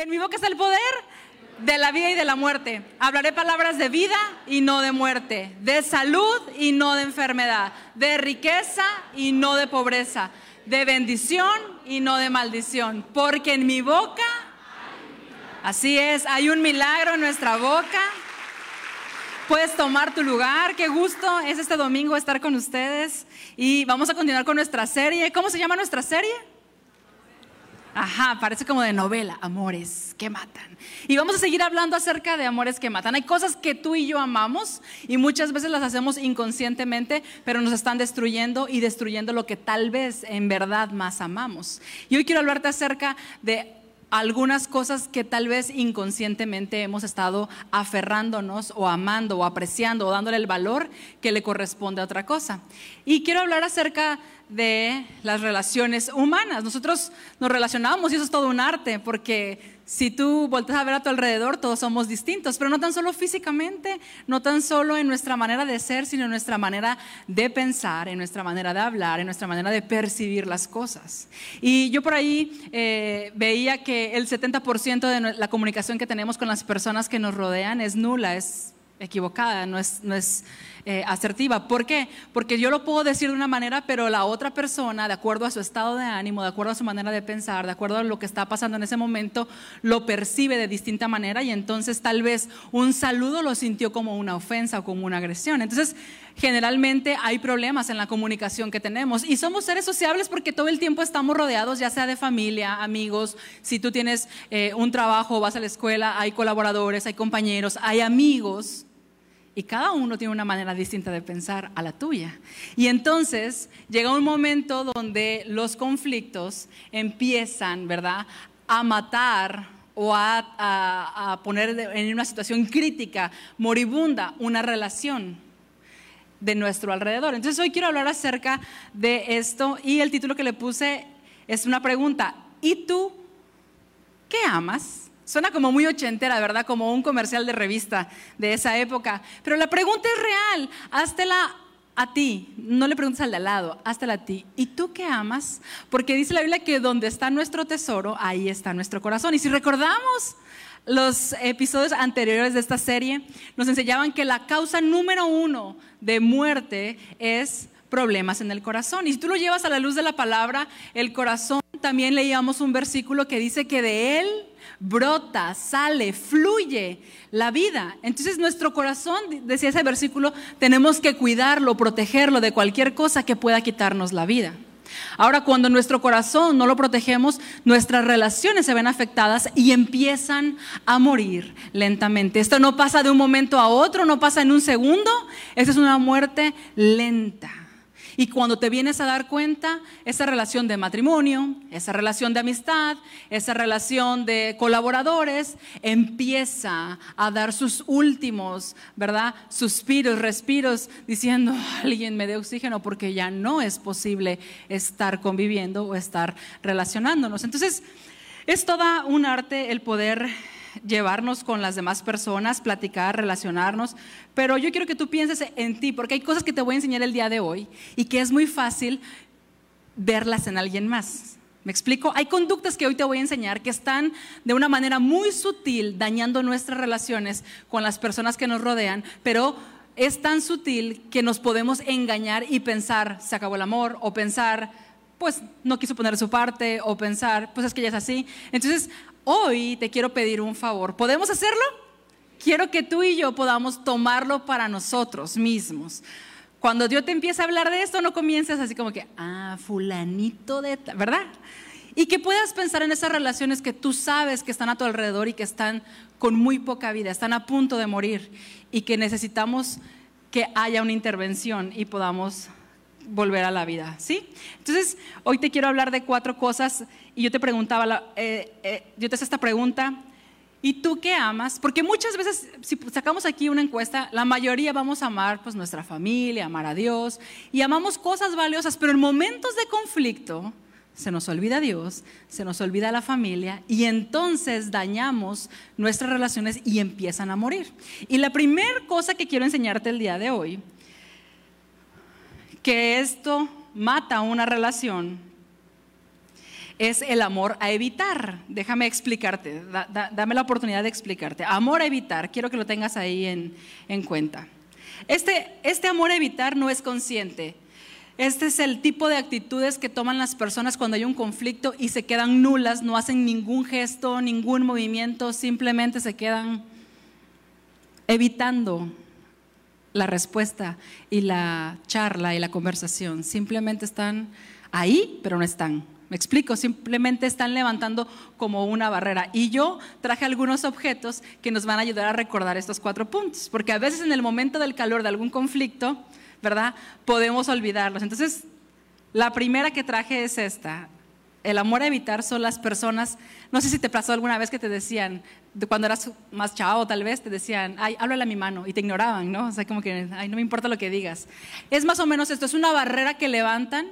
En mi boca está el poder de la vida y de la muerte. Hablaré palabras de vida y no de muerte, de salud y no de enfermedad, de riqueza y no de pobreza, de bendición y no de maldición, porque en mi boca, así es, hay un milagro en nuestra boca. Puedes tomar tu lugar, qué gusto es este domingo estar con ustedes y vamos a continuar con nuestra serie. ¿Cómo se llama nuestra serie? Ajá, parece como de novela, amores que matan. Y vamos a seguir hablando acerca de amores que matan. Hay cosas que tú y yo amamos y muchas veces las hacemos inconscientemente, pero nos están destruyendo y destruyendo lo que tal vez en verdad más amamos. Y hoy quiero hablarte acerca de algunas cosas que tal vez inconscientemente hemos estado aferrándonos o amando o apreciando o dándole el valor que le corresponde a otra cosa. Y quiero hablar acerca de las relaciones humanas. Nosotros nos relacionamos y eso es todo un arte, porque si tú volteas a ver a tu alrededor, todos somos distintos, pero no tan solo físicamente, no tan solo en nuestra manera de ser, sino en nuestra manera de pensar, en nuestra manera de hablar, en nuestra manera de percibir las cosas. Y yo por ahí eh, veía que el 70% de la comunicación que tenemos con las personas que nos rodean es nula, es equivocada, no es, no es eh, asertiva. ¿Por qué? Porque yo lo puedo decir de una manera, pero la otra persona, de acuerdo a su estado de ánimo, de acuerdo a su manera de pensar, de acuerdo a lo que está pasando en ese momento, lo percibe de distinta manera y entonces tal vez un saludo lo sintió como una ofensa o como una agresión. Entonces, generalmente hay problemas en la comunicación que tenemos y somos seres sociables porque todo el tiempo estamos rodeados, ya sea de familia, amigos, si tú tienes eh, un trabajo, vas a la escuela, hay colaboradores, hay compañeros, hay amigos y cada uno tiene una manera distinta de pensar a la tuya. Y entonces llega un momento donde los conflictos empiezan, ¿verdad?, a matar o a, poner en una situación crítica, moribunda, una relación de nuestro alrededor. Entonces hoy quiero hablar acerca de esto y el título que le puse es una pregunta. ¿Y tú qué amas? Suena como muy ochentera, ¿verdad? Como un comercial de revista de esa época. Pero la pregunta es real. Háztela a ti. No le preguntes al de al lado, háztela a ti. ¿Y tú qué amas? Porque dice la Biblia que donde está nuestro tesoro, ahí está nuestro corazón. Y si recordamos los episodios anteriores de esta serie, nos enseñaban que la causa número uno de muerte es problemas en el corazón. Y si tú lo llevas a la luz de la palabra, el corazón, también leíamos un versículo que dice que de él brota, sale, fluye la vida. Entonces nuestro corazón, decía ese versículo, tenemos que cuidarlo, protegerlo de cualquier cosa que pueda quitarnos la vida. Ahora, cuando nuestro corazón no lo protegemos, nuestras relaciones se ven afectadas y empiezan a morir lentamente. Esto no pasa de un momento a otro, no pasa en un segundo, esa es una muerte lenta. Y cuando te vienes a dar cuenta, esa relación de matrimonio, esa relación de amistad, esa relación de colaboradores, empieza a dar sus últimos, ¿verdad? Suspiros, respiros, diciendo, alguien me dé oxígeno porque ya no es posible estar conviviendo o estar relacionándonos. Entonces, es toda un arte el poder llevarnos con las demás personas, platicar, relacionarnos, pero yo quiero que tú pienses en ti, porque hay cosas que te voy a enseñar el día de hoy y que es muy fácil verlas en alguien más. ¿Me explico? Hay conductas que hoy te voy a enseñar que están de una manera muy sutil dañando nuestras relaciones con las personas que nos rodean, pero es tan sutil que nos podemos engañar y pensar, se acabó el amor, o pensar, pues no quiso poner su parte, o pensar, pues es que ya es así. Entonces, hoy te quiero pedir un favor. ¿Podemos hacerlo? Quiero que tú y yo podamos tomarlo para nosotros mismos. Cuando Dios te empieza a hablar de esto, no comiences así como que, ah, fulanito de, ¿verdad? Y que puedas pensar en esas relaciones que tú sabes que están a tu alrededor y que están con muy poca vida, están a punto de morir y que necesitamos que haya una intervención y podamos volver a la vida, ¿sí? Entonces, hoy te quiero hablar de cuatro cosas y yo te preguntaba, eh, eh, yo te hice esta pregunta, ¿y tú qué amas? Porque muchas veces, si sacamos aquí una encuesta, la mayoría vamos a amar pues nuestra familia, amar a Dios y amamos cosas valiosas, pero en momentos de conflicto se nos olvida Dios, se nos olvida la familia y entonces dañamos nuestras relaciones y empiezan a morir. Y la primera cosa que quiero enseñarte el día de hoy que esto mata una relación es el amor a evitar. Déjame explicarte, dame la oportunidad de explicarte. Amor a evitar, quiero que lo tengas ahí en, en cuenta. Este, este amor a evitar no es consciente. Este es el tipo de actitudes que toman las personas cuando hay un conflicto y se quedan nulas, no hacen ningún gesto, ningún movimiento, simplemente se quedan evitando la respuesta y la charla y la conversación. Simplemente están ahí, pero no están. Me explico, simplemente están levantando como una barrera. Y yo traje algunos objetos que nos van a ayudar a recordar estos cuatro puntos, porque a veces en el momento del calor de algún conflicto, ¿verdad? Podemos olvidarlos. Entonces, la primera que traje es esta. El amor a evitar son las personas, no sé si te pasó alguna vez que te decían, cuando eras más chavo tal vez, te decían, ay, háblale a mi mano, y te ignoraban, ¿no? O sea, como que, ay, no me importa lo que digas. Es más o menos esto, es una barrera que levantan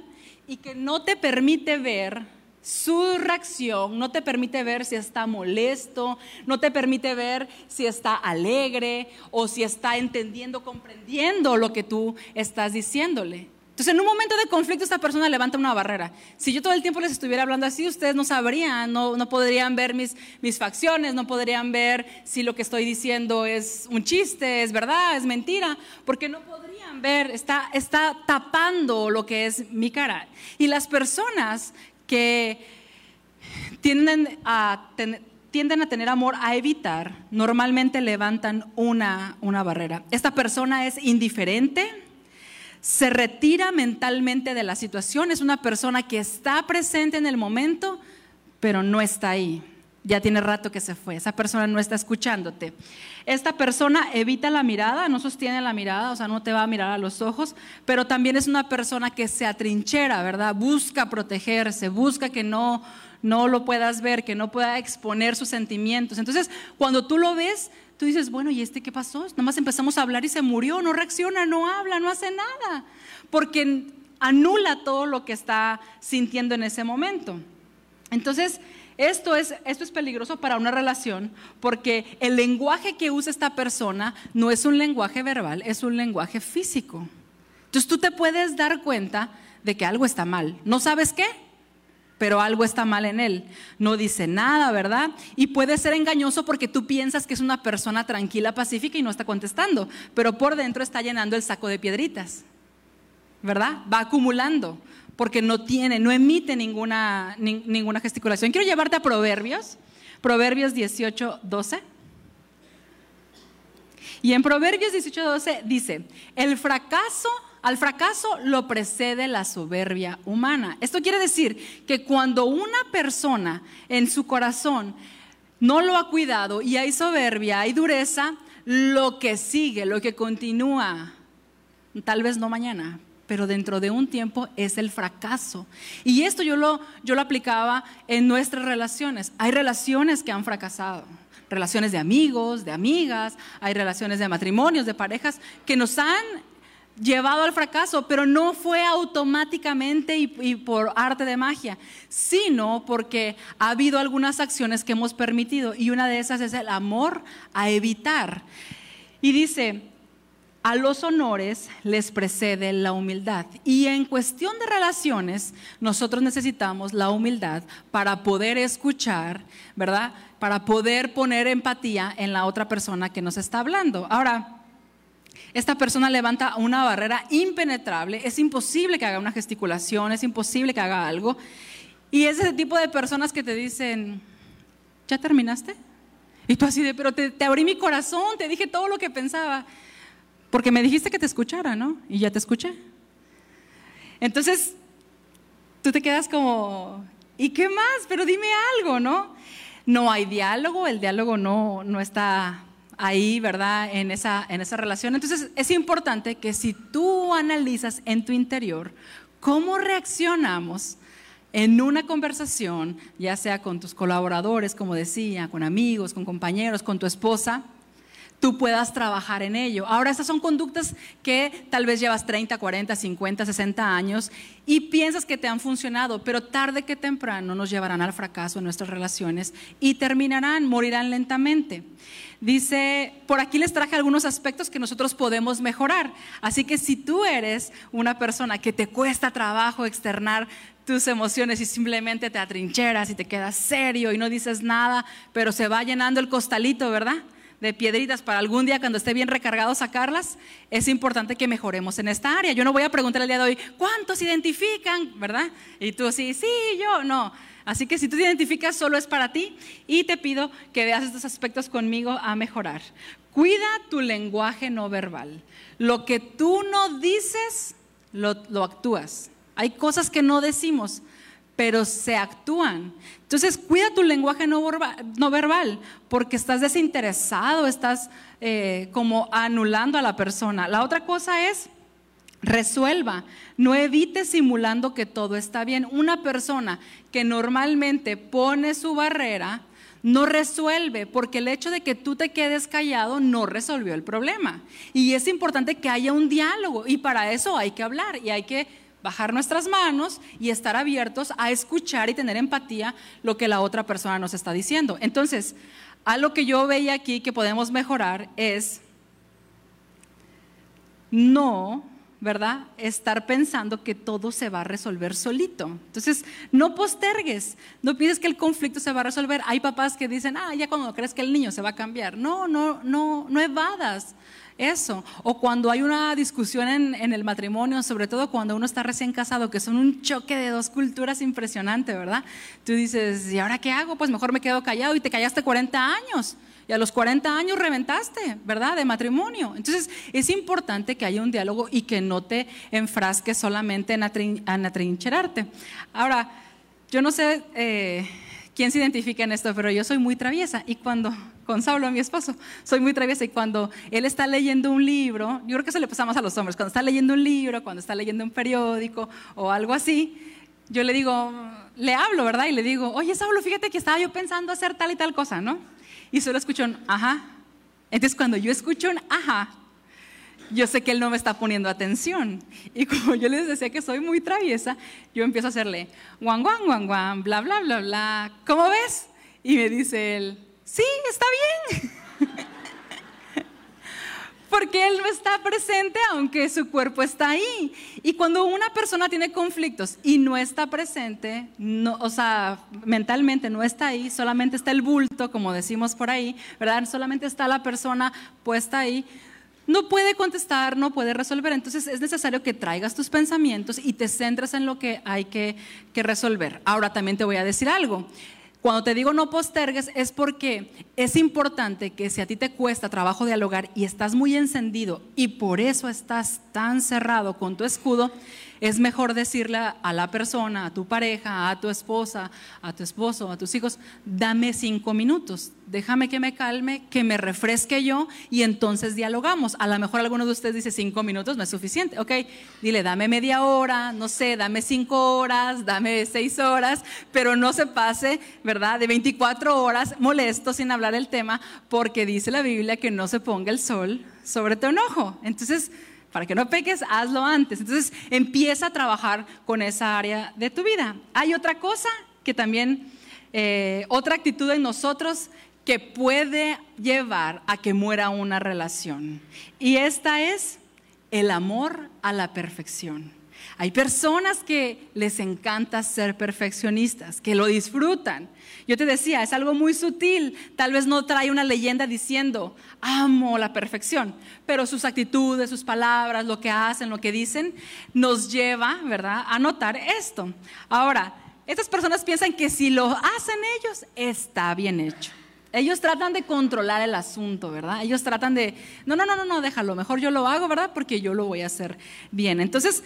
y que no te permite ver su reacción, no te permite ver si está molesto, no te permite ver si está alegre o si está entendiendo, comprendiendo lo que tú estás diciéndole. Entonces, en un momento de conflicto, esta persona levanta una barrera. Si yo todo el tiempo les estuviera hablando así, ustedes no sabrían, no, no podrían ver mis, mis facciones, no podrían ver si lo que estoy diciendo es un chiste, es verdad, es mentira, porque no podrían ver, está, está tapando lo que es mi cara. Y las personas que tienden a, tienden a tener amor a evitar, normalmente levantan una, una barrera. Esta persona es indiferente se retira mentalmente de la situación, es una persona que está presente en el momento, pero no está ahí. Ya tiene rato que se fue, esa persona no está escuchándote. Esta persona evita la mirada, no sostiene la mirada, o sea, no te va a mirar a los ojos, pero también es una persona que se atrinchera, ¿verdad? Busca protegerse, busca que no, no lo puedas ver, que no pueda exponer sus sentimientos. Entonces, cuando tú lo ves, tú dices, bueno, ¿y este qué pasó? Nada más empezamos a hablar y se murió, no reacciona, no habla, no hace nada, porque anula todo lo que está sintiendo en ese momento. Entonces, esto es, esto es peligroso para una relación porque el lenguaje que usa esta persona no es un lenguaje verbal, es un lenguaje físico. Entonces tú te puedes dar cuenta de que algo está mal. ¿No sabes qué? Pero algo está mal en él. No dice nada, ¿verdad? Y puede ser engañoso porque tú piensas que es una persona tranquila, pacífica y no está contestando, pero por dentro está llenando el saco de piedritas, ¿verdad? Va acumulando porque no tiene, no emite ninguna, ninguna gesticulación. Quiero llevarte a Proverbios, Proverbios 18, 12. Y en Proverbios 18, 12 dice, el fracaso al fracaso lo precede la soberbia humana. Esto quiere decir que cuando una persona en su corazón no lo ha cuidado y hay soberbia, hay dureza, lo que sigue, lo que continúa, tal vez no mañana, pero dentro de un tiempo es el fracaso. Y esto yo lo, yo lo aplicaba en nuestras relaciones. Hay relaciones que han fracasado relaciones de amigos, de amigas, hay relaciones de matrimonios, de parejas que nos han llevado al fracaso, pero no fue automáticamente y, por arte de magia, sino porque ha habido algunas acciones que hemos permitido y una de esas es el amor a evitar. Y dice, a los honores les precede la humildad. Y en cuestión de relaciones, nosotros necesitamos la humildad para poder escuchar, ¿verdad? Para poder poner empatía en la otra persona que nos está hablando. Ahora, esta persona levanta una barrera impenetrable, es imposible que haga una gesticulación, es imposible que haga algo. Y es ese tipo de personas que te dicen, ¿ya terminaste? Y tú así de, pero te, abrí mi corazón, te dije todo lo que pensaba, porque me dijiste que te escuchara, ¿no? Y ya te escuché. Entonces, tú te quedas como, ¿y qué más? Pero dime algo, ¿no? No hay diálogo, el diálogo no, no está ahí, ¿verdad? En esa, en esa relación. Entonces es importante que si tú analizas en tu interior cómo reaccionamos en una conversación, ya sea con tus colaboradores, como decía, con amigos, con compañeros, con tu esposa, tú puedas trabajar en ello. Ahora, esas son conductas que tal vez llevas 30, 40, 50, 60 años y piensas que te han funcionado, pero tarde que temprano nos llevarán al fracaso en nuestras relaciones y terminarán, morirán lentamente. Dice, por aquí les traje algunos aspectos que nosotros podemos mejorar. Así que si tú eres una persona que te cuesta trabajo externar tus emociones y simplemente te atrincheras y te quedas serio y no dices nada, pero se va llenando el costalito, ¿verdad? De piedritas para algún día cuando esté bien recargado sacarlas, es importante que mejoremos en esta área. Yo no voy a preguntar el día de hoy, ¿cuántos identifican? ¿Verdad? Y tú sí, sí, yo, no. Así que si tú te identificas, solo es para ti y te pido que veas estos aspectos conmigo a mejorar. Cuida tu lenguaje no verbal. Lo que tú no dices, lo, lo actúas. Hay cosas que no decimos, pero se actúan. Entonces, cuida tu lenguaje no, verbal, porque estás desinteresado, estás eh, como anulando a la persona. La otra cosa es, resuelva, no evite simulando que todo está bien. Una persona que normalmente pone su barrera, no resuelve, porque el hecho de que tú te quedes callado no resolvió el problema. Y es importante que haya un diálogo, y para eso hay que hablar y hay que bajar nuestras manos y estar abiertos a escuchar y tener empatía lo que la otra persona nos está diciendo. Entonces, algo que yo veía aquí que podemos mejorar es no, ¿verdad? Estar pensando que todo se va a resolver solito. Entonces, no postergues, no pienses que el conflicto se va a resolver. Hay papás que dicen, ah, ya cuando crees que el niño se va a cambiar. No, no, no, no evadas eso. O cuando hay una discusión en, el matrimonio, sobre todo cuando uno está recién casado, que son un choque de dos culturas impresionante, ¿verdad? Tú dices, ¿y ahora qué hago? Pues mejor me quedo callado y te callaste 40 años. Y a los 40 años reventaste, ¿verdad? De matrimonio. Entonces es importante que haya un diálogo y que no te enfrasques solamente en, atrincherarte. Ahora, yo no sé eh, quién se identifica en esto, pero yo soy muy traviesa y cuando con Saulo, mi esposo. Soy muy traviesa y cuando él está leyendo un libro, yo creo que eso le pasa más a los hombres, cuando está leyendo un libro, cuando está leyendo un periódico o algo así, yo le digo, le hablo, ¿verdad? Y le digo, oye Saulo, fíjate que estaba yo pensando hacer tal y tal cosa, ¿no? Y solo escucho un ajá. Entonces cuando yo escucho un ajá, yo sé que él no me está poniendo atención. Y como yo les decía que soy muy traviesa, yo empiezo a hacerle guan, guan, guan, guan, bla, bla, bla, bla. ¿Cómo ves? Y me dice él, sí, está bien. Porque Él no está presente aunque su cuerpo está ahí. Y cuando una persona tiene conflictos y no está presente, o sea, mentalmente no está ahí, solamente está el bulto, como decimos por ahí, ¿verdad? Solamente está la persona puesta ahí, no puede contestar, no puede resolver. Entonces es necesario que traigas tus pensamientos y te centres en lo que hay que, que resolver. Ahora también te voy a decir algo. Cuando te digo no postergues es porque es importante que si a ti te cuesta trabajo dialogar y estás muy encendido y por eso estás tan cerrado con tu escudo, es mejor decirle a la persona, a tu pareja, a tu esposa, a tu esposo, a tus hijos, dame cinco minutos, déjame que me calme, que me refresque yo y entonces dialogamos. A lo mejor alguno de ustedes dice cinco minutos no es suficiente, ok, dile dame media hora, no sé, dame cinco horas, dame seis horas, pero no se pase, ¿verdad? De 24 horas molesto sin hablar el tema porque dice la Biblia que no se ponga el sol sobre tu enojo. Entonces, para que no peques, hazlo antes. Entonces empieza a trabajar con esa área de tu vida. Hay otra cosa que también, eh, otra actitud en nosotros que puede llevar a que muera una relación. Y esta es el amor a la perfección. Hay personas que les encanta ser perfeccionistas, que lo disfrutan. Yo te decía, es algo muy sutil. Tal vez no trae una leyenda diciendo, amo la perfección, pero sus actitudes, sus palabras, lo que hacen, lo que dicen, nos lleva, ¿verdad?, a notar esto. Ahora, estas personas piensan que si lo hacen ellos, está bien hecho. Ellos tratan de controlar el asunto, ¿verdad? Ellos tratan de, no, no, no, no, no, déjalo, mejor yo lo hago, ¿verdad? Porque yo lo voy a hacer bien. Entonces,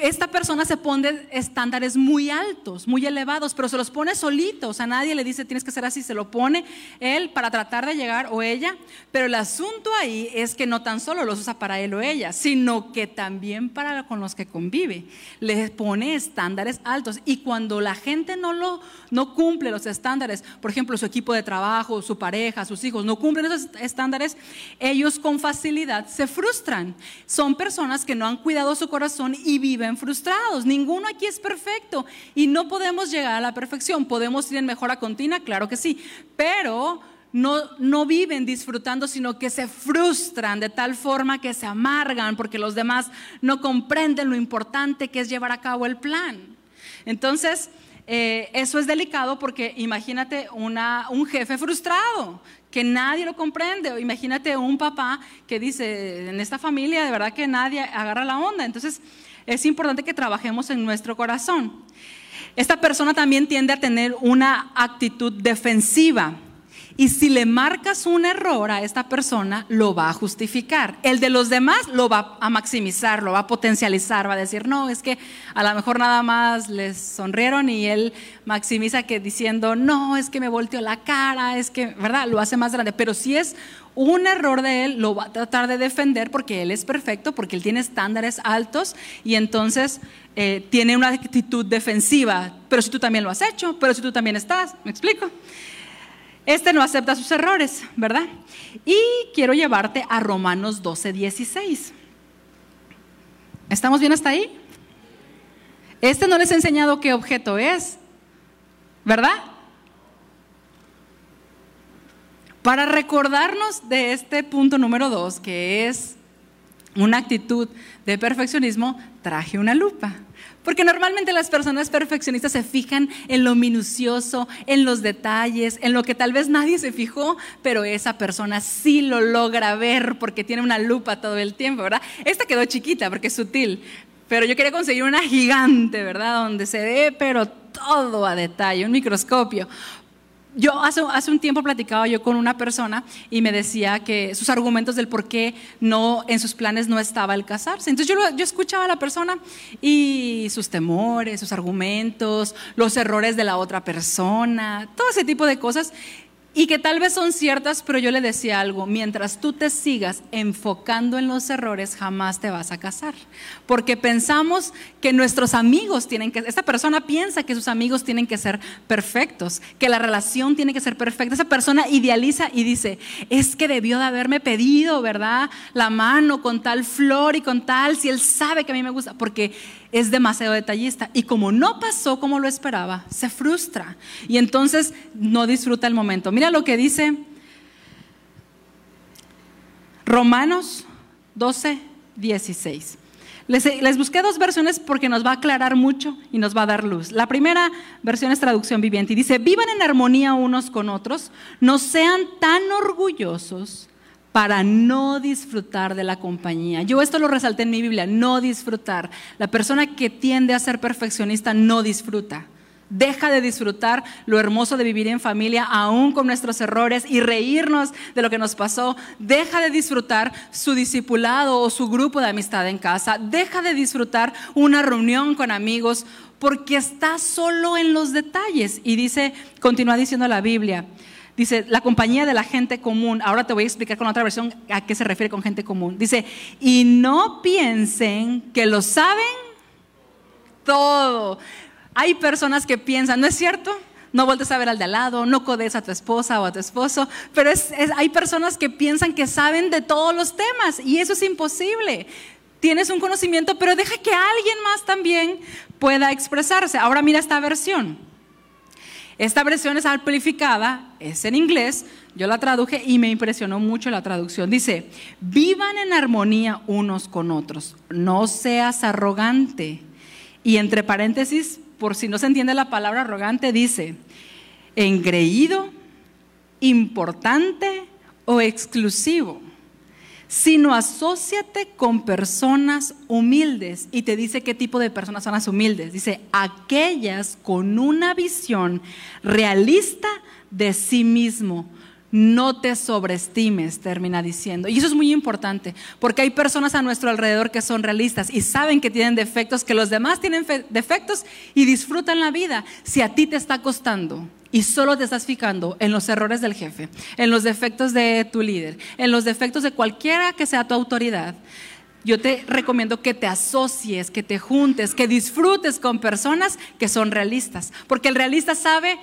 esta persona se pone estándares muy altos, muy elevados, pero se los pone solito, o sea, nadie le dice tienes que ser así, se lo pone él para tratar de llegar o ella, pero el asunto ahí es que no tan solo los usa para él o ella, sino que también para con los que convive, les pone estándares altos. Y cuando la gente no lo no cumple los estándares, por ejemplo, su equipo de trabajo, su pareja, sus hijos no cumplen esos estándares, ellos con facilidad se frustran. Son personas que no han cuidado su corazón y viven frustrados. Ninguno aquí es perfecto y no podemos llegar a la perfección. ¿Podemos ir en mejora continua? Claro que sí, pero no, no viven disfrutando, sino que se frustran de tal forma que se amargan porque los demás no comprenden lo importante que es llevar a cabo el plan. Entonces, eh, eso es delicado porque imagínate una, un jefe frustrado que nadie lo comprende. Imagínate un papá que dice, en esta familia de verdad que nadie agarra la onda. Entonces, es importante que trabajemos en nuestro corazón. Esta persona también tiende a tener una actitud defensiva. Y si le marcas un error a esta persona, lo va a justificar. El de los demás lo va a maximizar, lo va a potencializar, va a decir, no, es que a lo mejor nada más les sonrieron y él maximiza que diciendo, no, es que me volteó la cara, es que, ¿verdad? Lo hace más grande. Pero si es un error de él, lo va a tratar de defender porque él es perfecto, porque él tiene estándares altos y entonces eh, tiene una actitud defensiva. Pero si tú también lo has hecho, pero si tú también estás, ¿me explico? Este no acepta sus errores, ¿verdad? Y quiero llevarte a Romanos 12, 16. ¿Estamos bien hasta ahí? Este no les ha enseñado qué objeto es, ¿verdad? Para recordarnos de este punto número 2, que es una actitud de perfeccionismo, traje una lupa. Porque normalmente las personas perfeccionistas se fijan en lo minucioso, en los detalles, en lo que tal vez nadie se fijó, pero esa persona sí lo logra ver porque tiene una lupa todo el tiempo, ¿verdad? Esta quedó chiquita porque es sutil, pero yo quería conseguir una gigante, ¿verdad? Donde se ve, pero todo a detalle, un microscopio, yo hace, hace, un tiempo platicaba yo con una persona y me decía que sus argumentos del por qué no en sus planes no estaba el casarse. Entonces yo, yo escuchaba a la persona y sus temores, sus argumentos, los errores de la otra persona, todo ese tipo de cosas y que tal vez son ciertas, pero yo le decía algo, mientras tú te sigas enfocando en los errores, jamás te vas a casar, porque pensamos que nuestros amigos tienen que, esta persona piensa que sus amigos tienen que ser perfectos, que la relación tiene que ser perfecta, esa persona idealiza y dice, es que debió de haberme pedido, ¿verdad? La mano con tal flor y con tal, si él sabe que a mí me gusta, porque es demasiado detallista y como no pasó como lo esperaba, se frustra y entonces no disfruta el momento. Mira lo que dice Romanos 12, 16. Les, busqué dos versiones porque nos va a aclarar mucho y nos va a dar luz. La primera versión es traducción viviente y dice, vivan en armonía unos con otros, no sean tan orgullosos para no disfrutar de la compañía. Yo esto lo resalté en mi Biblia, no disfrutar. La persona que tiende a ser perfeccionista no disfruta. Deja de disfrutar lo hermoso de vivir en familia, aún con nuestros errores, y reírnos de lo que nos pasó. Deja de disfrutar su discipulado o su grupo de amistad en casa. Deja de disfrutar una reunión con amigos porque está solo en los detalles. Y dice, continúa diciendo la Biblia, Dice, la compañía de la gente común. Ahora te voy a explicar con otra versión a qué se refiere con gente común. Dice, y no piensen que lo saben todo. Hay personas que piensan, ¿no es cierto? No vuelves a ver al de al lado, no codes a tu esposa o a tu esposo, pero hay personas que piensan que saben de todos los temas y eso es imposible. Tienes un conocimiento, pero deja que alguien más también pueda expresarse. Ahora mira esta versión. Esta versión es amplificada, es en inglés, yo la traduje y me impresionó mucho la traducción. Dice, vivan en armonía unos con otros, no seas arrogante. Y entre paréntesis, por si no se entiende la palabra arrogante, dice, engreído, importante o exclusivo sino asóciate con personas humildes. Y te dice qué tipo de personas son las humildes. Dice, aquellas con una visión realista de sí mismo. No te sobreestimes, termina diciendo. Y eso es muy importante, porque hay personas a nuestro alrededor que son realistas y saben que tienen defectos, que los demás tienen defectos y disfrutan la vida. Si a ti te está costando y solo te estás fijando en los errores del jefe, en los defectos de tu líder, en los defectos de cualquiera que sea tu autoridad, yo te recomiendo que te asocies, que te juntes, que disfrutes con personas que son realistas, porque el realista sabe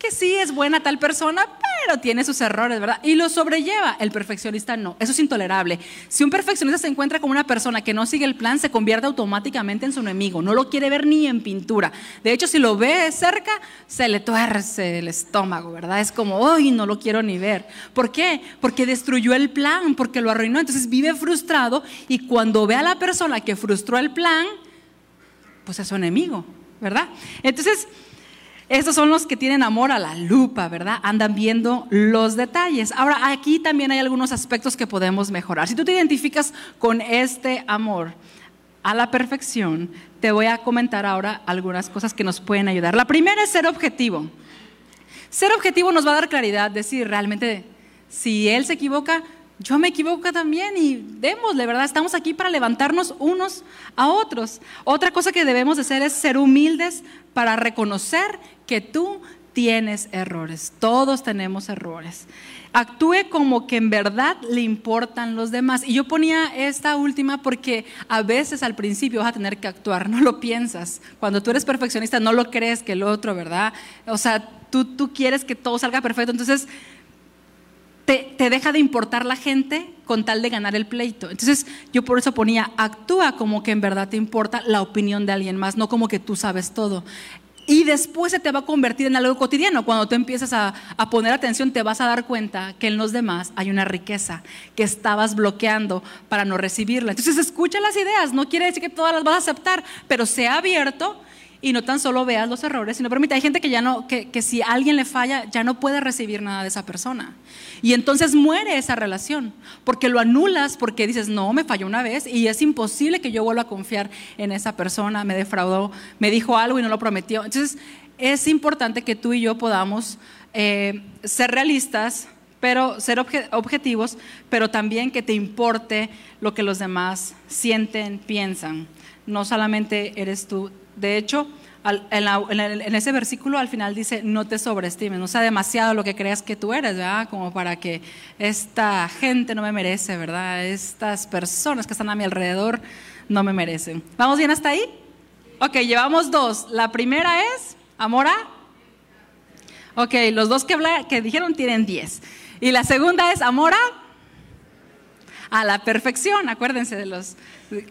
que sí es buena tal persona, pero tiene sus errores, ¿verdad? Y lo sobrelleva. El perfeccionista no. Eso es intolerable. Si un perfeccionista se encuentra con una persona que no sigue el plan, se convierte automáticamente en su enemigo. No lo quiere ver ni en pintura. De hecho, si lo ve cerca, se le tuerce el estómago, ¿verdad? Es como, ¡ay, no lo quiero ni ver! ¿Por qué? Porque destruyó el plan, porque lo arruinó. Entonces vive frustrado y cuando ve a la persona que frustró el plan, pues es su enemigo ¿verdad? Entonces, estos son los que tienen amor a la lupa, ¿verdad? Andan viendo los detalles. Ahora, aquí también hay algunos aspectos que podemos mejorar. Si tú te identificas con este amor a la perfección, te voy a comentar ahora algunas cosas que nos pueden ayudar. La primera es ser objetivo. Ser objetivo nos va a dar claridad, decir realmente, si él se equivoca, yo me equivoco también y démosle, ¿verdad? Estamos aquí para levantarnos unos a otros. Otra cosa que debemos hacer es ser humildes para reconocer que tú tienes errores. Todos tenemos errores. Actúe como que en verdad le importan los demás. Y yo ponía esta última porque a veces al principio vas a tener que actuar, no lo piensas. Cuando tú eres perfeccionista no lo crees que el otro, ¿verdad? O sea, tú, tú quieres que todo salga perfecto. Entonces te, deja de importar la gente con tal de ganar el pleito. Entonces yo por eso ponía, actúa como que en verdad te importa la opinión de alguien más, no como que tú sabes todo. Y después se te va a convertir en algo cotidiano. Cuando tú empiezas a, a, poner atención, te vas a dar cuenta que en los demás hay una riqueza que estabas bloqueando para no recibirla. Entonces escucha las ideas, no quiere decir que todas las vas a aceptar, pero sea abierto y no tan solo veas los errores, sino permite. Hay gente que ya no, que, que si alguien le falla, ya no puede recibir nada de esa persona. Y entonces muere esa relación, porque lo anulas, porque dices, no, me falló una vez y es imposible que yo vuelva a confiar en esa persona, me defraudó, me dijo algo y no lo prometió. Entonces es importante que tú y yo podamos eh, ser realistas, pero ser objetivos, pero también que te importe lo que los demás sienten, piensan. No solamente eres tú. De hecho, en, ese versículo al final dice, no te sobreestimes, no sea demasiado lo que creas que tú eres, ¿verdad? Como para que esta gente no me merece, ¿verdad? Estas personas que están a mi alrededor no me merecen. ¿Vamos bien hasta ahí? Ok, llevamos dos. La primera es, ¿amora? Ok, los dos que, que dijeron tienen diez. Y la segunda es, ¿amora? A la perfección, acuérdense de los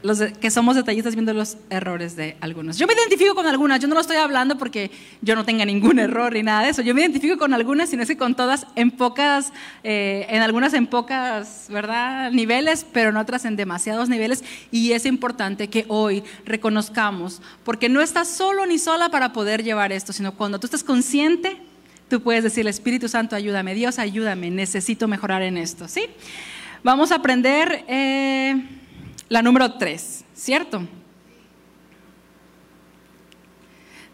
los que somos detallistas viendo los errores de algunos. Yo me identifico con algunas, yo no lo estoy hablando porque yo no tenga ningún error ni nada de eso. Yo me identifico con algunas, sino es que con todas, en pocas, eh, en algunas en pocas, ¿verdad? Niveles, pero en otras en demasiados niveles. Y es importante que hoy reconozcamos, porque no estás solo ni sola para poder llevar esto, sino cuando tú estás consciente, tú puedes decir, Espíritu Santo, ayúdame, Dios, ayúdame, necesito mejorar en esto, ¿sí? Vamos a aprender... Eh, la número tres, ¿cierto?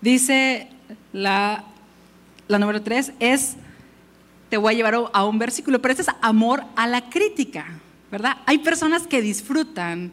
Dice la, la número tres es, te voy a llevar a un versículo, pero este es amor a la crítica, ¿verdad? Hay personas que disfrutan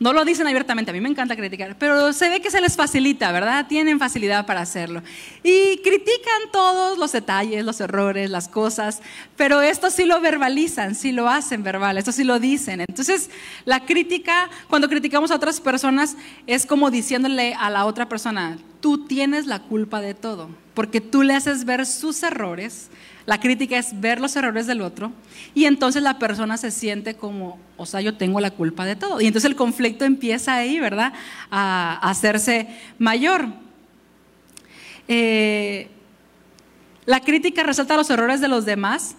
no lo dicen abiertamente, a mí me encanta criticar, pero se ve que se les facilita, ¿verdad? Tienen facilidad para hacerlo. Y critican todos los detalles, los errores, las cosas, pero esto sí lo verbalizan, sí lo hacen verbal, esto sí lo dicen. Entonces, la crítica, cuando criticamos a otras personas, es como diciéndole a la otra persona, tú tienes la culpa de todo, porque tú le haces ver sus errores la crítica es ver los errores del otro y entonces la persona se siente como, o sea, yo tengo la culpa de todo. Y entonces el conflicto empieza ahí, ¿verdad? A, hacerse mayor. Eh, la crítica resalta los errores de los demás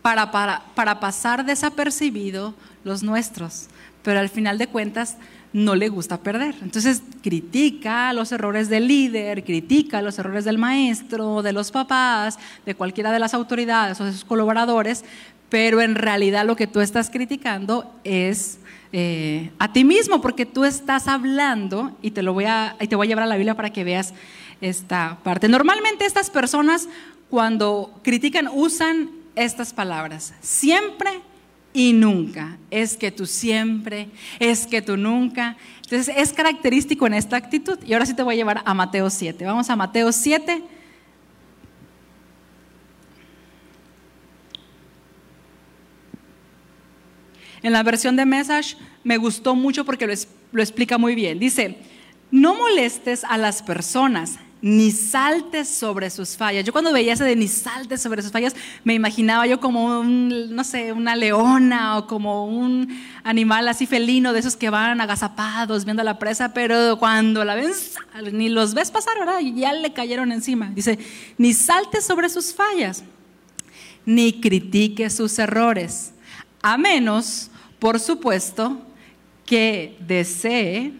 para, para, para pasar desapercibido los nuestros, pero al final de cuentas no le gusta perder. Entonces critica los errores del líder, critica los errores del maestro, de los papás, de cualquiera de las autoridades o de sus colaboradores, pero en realidad lo que tú estás criticando es eh, a ti mismo, porque tú estás hablando, y te, lo voy a, y te voy a llevar a la Biblia para que veas esta parte. Normalmente estas personas cuando critican usan estas palabras, siempre y nunca. Es que tú siempre, es que tú nunca. Entonces es característico en esta actitud. Y ahora sí te voy a llevar a Mateo 7. Vamos a Mateo 7. En la versión de Message me gustó mucho porque lo, lo explica muy bien. Dice, no molestes a las personas ni saltes sobre sus fallas. Yo cuando veía ese de ni saltes sobre sus fallas, me imaginaba yo como un, no sé, una leona o como un animal así felino de esos que van agazapados viendo la presa, pero cuando la ven, ni los ves pasar, ¿verdad? Ya le cayeron encima. Dice, ni saltes sobre sus fallas, ni critique sus errores, a menos, por supuesto, que desee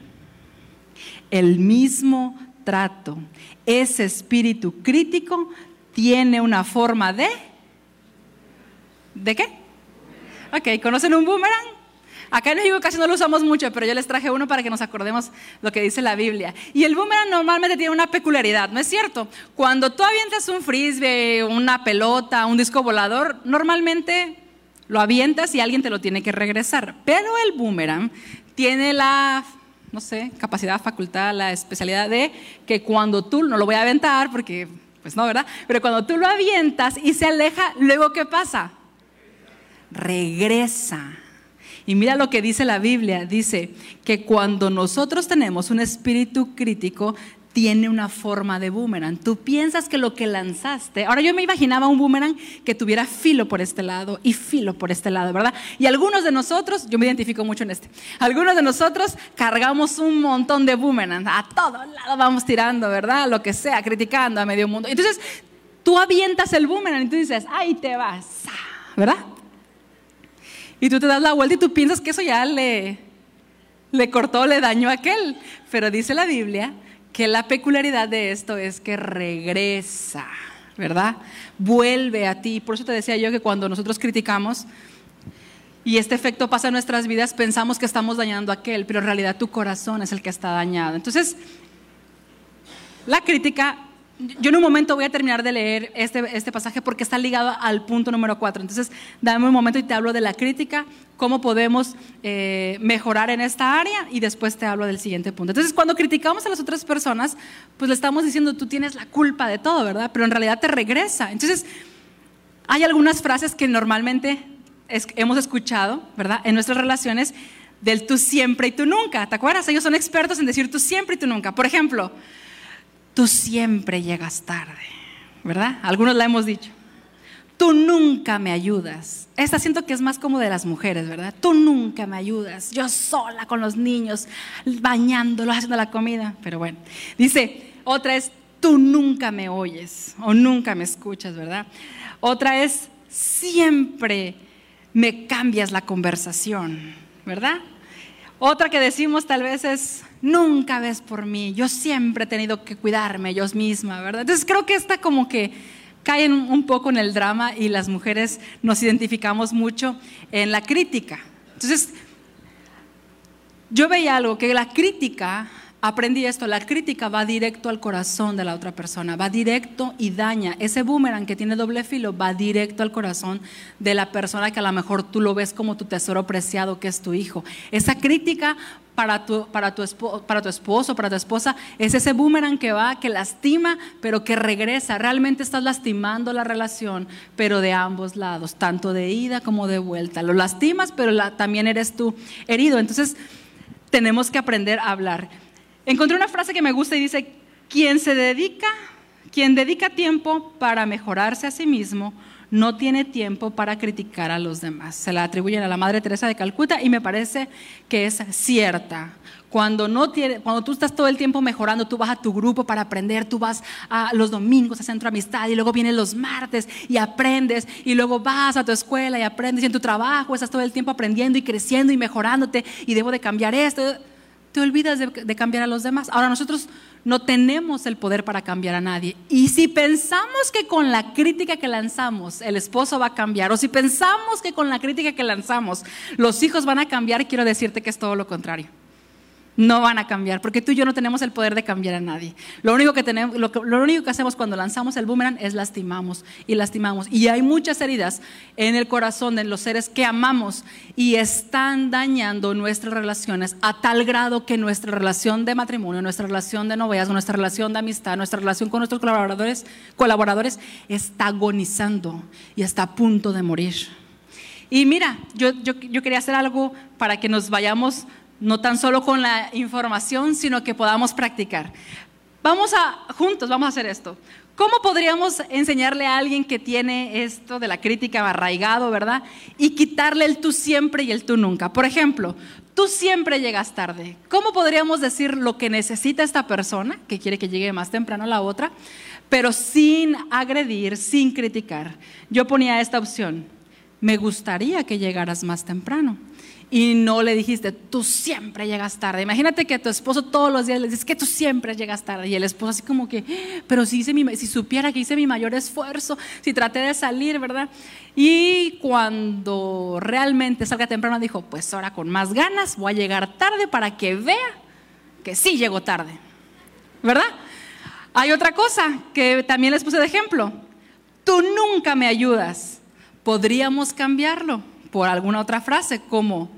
el mismo trato, ese espíritu crítico tiene una forma de... ¿De qué? Ok, ¿conocen un boomerang? Acá en México casi no lo usamos mucho, pero yo les traje uno para que nos acordemos lo que dice la Biblia. Y el boomerang normalmente tiene una peculiaridad, ¿no es cierto? Cuando tú avientas un frisbee, una pelota, un disco volador, normalmente lo avientas y alguien te lo tiene que regresar. Pero el boomerang tiene la, no sé, capacidad, facultad, la especialidad de que cuando tú, no lo voy a aventar porque, pues no, ¿verdad? Pero cuando tú lo avientas y se aleja, luego ¿qué pasa? Regresa. Y mira lo que dice la Biblia, dice que cuando nosotros tenemos un espíritu crítico, tiene una forma de boomerang. Tú piensas que lo que lanzaste, ahora yo me imaginaba un boomerang que tuviera filo por este lado y filo por este lado, ¿verdad? Y algunos de nosotros, yo me identifico mucho en este, algunos de nosotros cargamos un montón de boomerang, a todo lado vamos tirando, ¿verdad? Lo que sea, criticando a medio mundo. Entonces, tú avientas el boomerang y tú dices, ahí te vas, ¿verdad? Y tú te das la vuelta y tú piensas que eso ya le, le cortó, le dañó a aquel. Pero dice la Biblia que la peculiaridad de esto es que regresa, ¿verdad? Vuelve a ti. Por eso te decía yo que cuando nosotros criticamos y este efecto pasa en nuestras vidas, pensamos que estamos dañando a aquel, pero en realidad tu corazón es el que está dañado. Entonces, la crítica yo en un momento voy a terminar de leer este, este, pasaje porque está ligado al punto número cuatro. Entonces, dame un momento y te hablo de la crítica, cómo podemos eh, mejorar en esta área y después te hablo del siguiente punto. Entonces, cuando criticamos a las otras personas, pues le estamos diciendo, tú tienes la culpa de todo, ¿verdad? Pero en realidad te regresa. Entonces, hay algunas frases que normalmente hemos escuchado, ¿verdad? En nuestras relaciones del tú siempre y tú nunca. ¿Te acuerdas? Ellos son expertos en decir tú siempre y tú nunca. Por ejemplo, tú siempre llegas tarde, ¿verdad? Algunos la hemos dicho. Tú nunca me ayudas. Esta siento que es más como de las mujeres, ¿verdad? Tú nunca me ayudas. Yo sola con los niños, bañándolos, haciendo la comida. Pero bueno, dice, otra es, tú nunca me oyes o nunca me escuchas, ¿verdad? Otra es, siempre me cambias la conversación, ¿verdad? Otra que decimos tal vez es, nunca ves por mí, yo siempre he tenido que cuidarme yo misma, ¿verdad? Entonces creo que está como que caen un poco en el drama y las mujeres nos identificamos mucho en la crítica. Entonces, yo veía algo, que la crítica aprendí esto, la crítica va directo al corazón de la otra persona, va directo y daña. Ese boomerang que tiene doble filo va directo al corazón de la persona que a lo mejor tú lo ves como tu tesoro preciado, que es tu hijo. Esa crítica para tu, para tu, para tu esposo, para tu esposa, es ese boomerang que va, que lastima, pero que regresa. Realmente estás lastimando la relación, pero de ambos lados, tanto de ida como de vuelta. Lo lastimas, pero también eres tú herido. Entonces, tenemos que aprender a hablar. Encontré una frase que me gusta y dice, quien se dedica, quien dedica tiempo para mejorarse a sí mismo, no tiene tiempo para criticar a los demás. Se la atribuyen a la Madre Teresa de Calcuta y me parece que es cierta. Cuando, no tiene, cuando tú estás todo el tiempo mejorando, tú vas a tu grupo para aprender, tú vas a los domingos a Centro Amistad y luego vienes los martes y aprendes y luego vas a tu escuela y aprendes y en tu trabajo estás todo el tiempo aprendiendo y creciendo y mejorándote y debo de cambiar esto te olvidas de, cambiar a los demás. Ahora nosotros no tenemos el poder para cambiar a nadie. Y si pensamos que con la crítica que lanzamos el esposo va a cambiar, o si pensamos que con la crítica que lanzamos los hijos van a cambiar, quiero decirte que es todo lo contrario no van a cambiar, porque tú y yo no tenemos el poder de cambiar a nadie. Lo único que, tenemos, lo, único que hacemos cuando lanzamos el boomerang es lastimamos y lastimamos. Y hay muchas heridas en el corazón de los seres que amamos y están dañando nuestras relaciones a tal grado que nuestra relación de matrimonio, nuestra relación de noviazgo, nuestra relación de amistad, nuestra relación con nuestros colaboradores, colaboradores está agonizando y está a punto de morir. Y mira, yo, yo, yo quería hacer algo para que nos vayamos no tan solo con la información, sino que podamos practicar. Vamos a, juntos, vamos a hacer esto. ¿Cómo podríamos enseñarle a alguien que tiene esto de la crítica arraigado, verdad? Y quitarle el tú siempre y el tú nunca. Por ejemplo, tú siempre llegas tarde. ¿Cómo podríamos decir lo que necesita esta persona, que quiere que llegue más temprano a la otra, pero sin agredir, sin criticar? Yo ponía esta opción. Me gustaría que llegaras más temprano. Y no le dijiste, tú siempre llegas tarde. Imagínate que a tu esposo todos los días le dices que tú siempre llegas tarde y el esposo así como que, pero si, hice mi, si supiera que hice mi mayor esfuerzo, si traté de salir, ¿verdad? Y cuando realmente salga temprano dijo, pues ahora con más ganas voy a llegar tarde para que vea que sí llego tarde, ¿verdad? Hay otra cosa que también les puse de ejemplo. Tú nunca me ayudas. Podríamos cambiarlo por alguna otra frase como,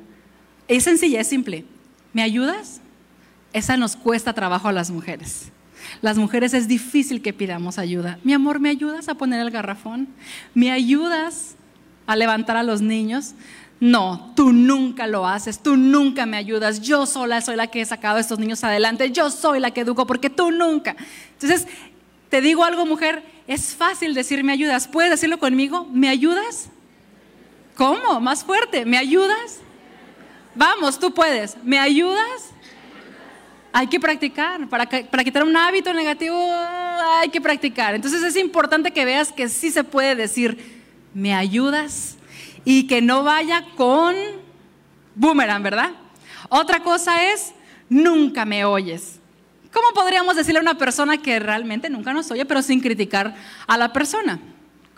es sencilla, es simple. ¿Me ayudas? Esa nos cuesta trabajo a las mujeres. Las mujeres es difícil que pidamos ayuda. Mi amor, ¿me ayudas a poner el garrafón? ¿Me ayudas a levantar a los niños? No, tú nunca lo haces, tú nunca me ayudas. Yo sola soy la que he sacado a estos niños adelante, yo soy la que educo porque tú nunca. Entonces, te digo algo, mujer, es fácil decir me ayudas. ¿Puedes decirlo conmigo? ¿Me ayudas? ¿Cómo? Más fuerte. ¿Me ayudas? Vamos, tú puedes. ¿Me ayudas? Hay que practicar. Para, para quitar un hábito negativo hay que practicar. Entonces es importante que veas que sí se puede decir, ¿me ayudas? Y que no vaya con boomerang, ¿verdad? Otra cosa es, nunca me oyes. ¿Cómo podríamos decirle a una persona que realmente nunca nos oye, pero sin criticar a la persona?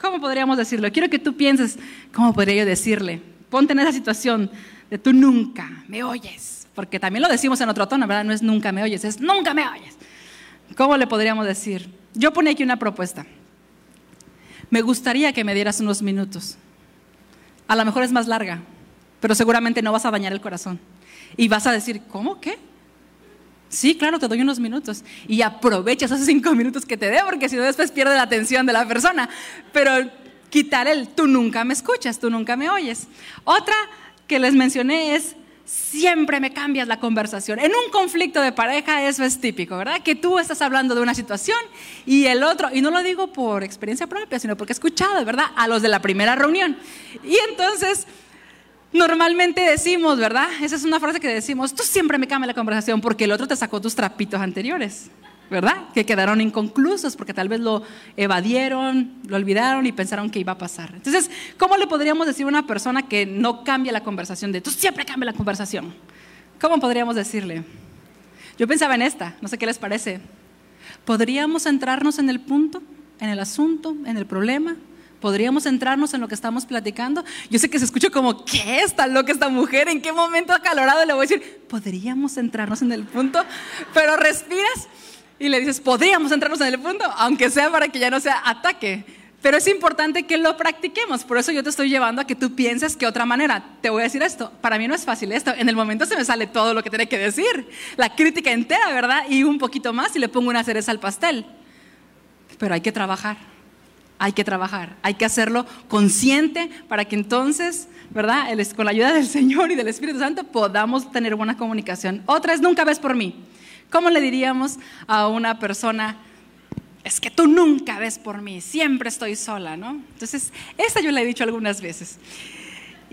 ¿Cómo podríamos decirlo? Quiero que tú pienses, ¿cómo podría yo decirle? Ponte en esa situación de tú nunca me oyes, porque también lo decimos en otro tono, ¿verdad? No es nunca me oyes, es nunca me oyes. ¿Cómo le podríamos decir? Yo ponía aquí una propuesta. Me gustaría que me dieras unos minutos. A lo mejor es más larga, pero seguramente no vas a dañar el corazón. Y vas a decir, ¿cómo? ¿Qué? Sí, claro, te doy unos minutos. Y aprovechas esos cinco minutos que te dé, porque si no después pierde la atención de la persona. Pero quitar el tú nunca me escuchas, tú nunca me oyes. Otra que les mencioné es, siempre me cambias la conversación. En un conflicto de pareja eso es típico, ¿verdad? Que tú estás hablando de una situación y el otro, y no lo digo por experiencia propia, sino porque he escuchado, ¿verdad? A los de la primera reunión. Y entonces, normalmente decimos, ¿verdad? Esa es una frase que decimos, tú siempre me cambias la conversación porque el otro te sacó tus trapitos anteriores. ¿Verdad? Que quedaron inconclusos porque tal vez lo evadieron, lo olvidaron y pensaron que iba a pasar. Entonces, ¿cómo le podríamos decir a una persona que no cambia la conversación de tú siempre cambia la conversación? ¿Cómo podríamos decirle? Yo pensaba en esta, no sé qué les parece. ¿Podríamos centrarnos en el punto, en el asunto, en el problema? ¿Podríamos centrarnos en lo que estamos platicando? Yo sé que se escucha como, ¿qué está loca esta mujer? ¿En qué momento acalorado le voy a decir? ¿Podríamos centrarnos en el punto? Pero respiras y le dices, podríamos entrarnos en el punto, aunque sea para que ya no sea ataque. Pero es importante que lo practiquemos. Por eso yo te estoy llevando a que tú pienses que otra manera. Te voy a decir esto. Para mí no es fácil esto. En el momento se me sale todo lo que tiene que decir. La crítica entera, ¿verdad? Y un poquito más y le pongo una cereza al pastel. Pero hay que trabajar. Hay que trabajar. Hay que hacerlo consciente para que entonces, ¿verdad? Con la ayuda del Señor y del Espíritu Santo podamos tener buena comunicación. Otra es nunca ves por mí. ¿Cómo le diríamos a una persona, es que tú nunca ves por mí, siempre estoy sola, ¿no? Entonces, esta yo le he dicho algunas veces.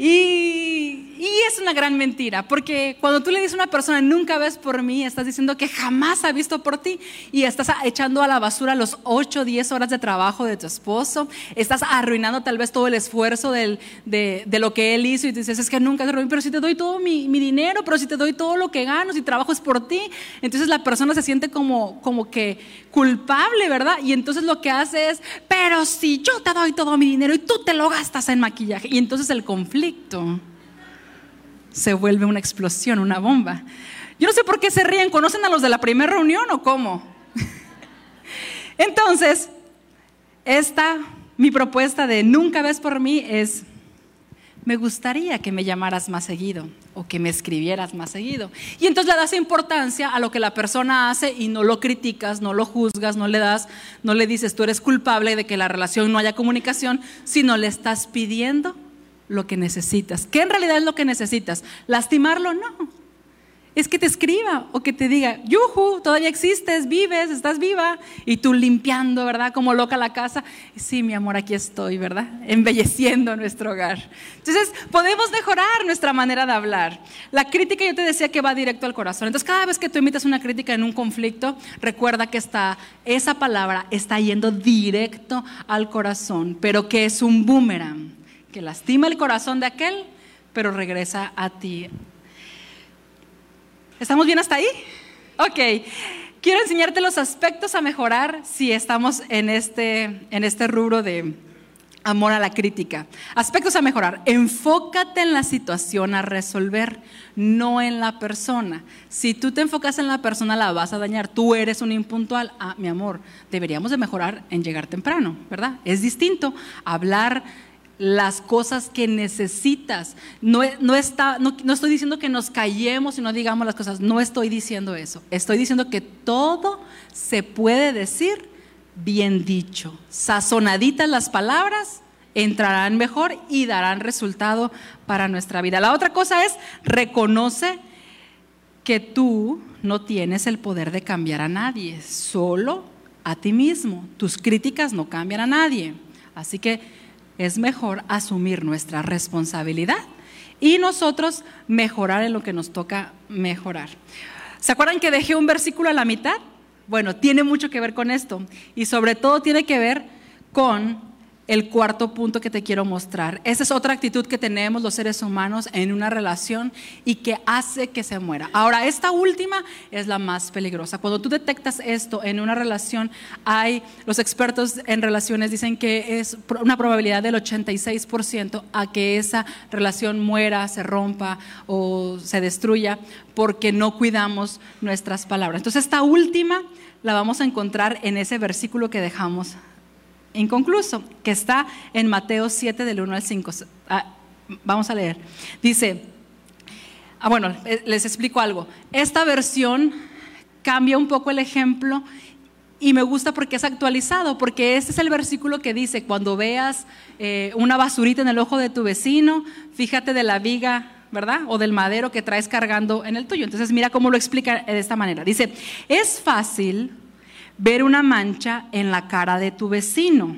Y, es una gran mentira, porque cuando tú le dices a una persona, nunca ves por mí, estás diciendo que jamás ha visto por ti y estás echando a la basura los 8 o 10 horas de trabajo de tu esposo, estás arruinando tal vez todo el esfuerzo de, lo que él hizo y dices, es que nunca te pero si te doy todo mi, dinero, pero si te doy todo lo que gano, si trabajo es por ti, entonces la persona se siente como, como que culpable, ¿verdad? Y entonces lo que hace es, pero si yo te doy todo mi dinero y tú te lo gastas en maquillaje, y entonces el conflicto se vuelve una explosión, una bomba. Yo no sé por qué se ríen, ¿conocen a los de la primera reunión o cómo? Entonces, esta, mi propuesta de nunca ves por mí es, me gustaría que me llamaras más seguido o que me escribieras más seguido. Y entonces le das importancia a lo que la persona hace y no lo criticas, no lo juzgas, no le das, no le dices tú eres culpable de que la relación no haya comunicación, sino le estás pidiendo lo que necesitas. ¿Qué en realidad es lo que necesitas? ¿Lastimarlo? No. Es que te escriba o que te diga, yuju, todavía existes, vives, estás viva. Y tú limpiando, ¿verdad? Como loca la casa. Sí, mi amor, aquí estoy, ¿verdad? Embelleciendo nuestro hogar. Entonces, podemos mejorar nuestra manera de hablar. La crítica, yo te decía que va directo al corazón. Entonces, cada vez que tú emites una crítica en un conflicto, recuerda que está, esa palabra está yendo directo al corazón, pero que es un boomerang que lastima el corazón de aquel, pero regresa a ti. ¿Estamos bien hasta ahí? Ok. Quiero enseñarte los aspectos a mejorar si estamos en este, en este rubro de amor a la crítica. Aspectos a mejorar. Enfócate en la situación a resolver, no en la persona. Si tú te enfocas en la persona, la vas a dañar. Tú eres un impuntual. Ah, mi amor, deberíamos de mejorar en llegar temprano, ¿verdad? Es distinto hablar las cosas que necesitas. No, no, está, no, no, estoy diciendo que nos callemos y no digamos las cosas, no estoy diciendo eso. Estoy diciendo que todo se puede decir bien dicho. Sazonaditas las palabras, entrarán mejor y darán resultado para nuestra vida. La otra cosa es, reconoce que tú no tienes el poder de cambiar a nadie, solo a ti mismo. Tus críticas no cambian a nadie. Así que es mejor asumir nuestra responsabilidad y nosotros mejorar en lo que nos toca mejorar. ¿Se acuerdan que dejé un versículo a la mitad? Bueno, tiene mucho que ver con esto y sobre todo tiene que ver con el cuarto punto que te quiero mostrar. Esa es otra actitud que tenemos los seres humanos en una relación y que hace que se muera. Ahora, esta última es la más peligrosa. Cuando tú detectas esto en una relación, hay, los expertos en relaciones dicen que es una probabilidad del 86% a que esa relación muera, se rompa o se destruya porque no cuidamos nuestras palabras. Entonces, esta última la vamos a encontrar en ese versículo que dejamos inconcluso, que está en Mateo 7 del 1 al 5. Ah, vamos a leer. Dice, ah, bueno, les explico algo. Esta versión cambia un poco el ejemplo y me gusta porque es actualizado, porque este es el versículo que dice, cuando veas eh, una basurita en el ojo de tu vecino, fíjate de la viga ¿verdad? O del madero que traes cargando en el tuyo. Entonces mira cómo lo explica de esta manera. Dice, es fácil ver una mancha en la cara de tu vecino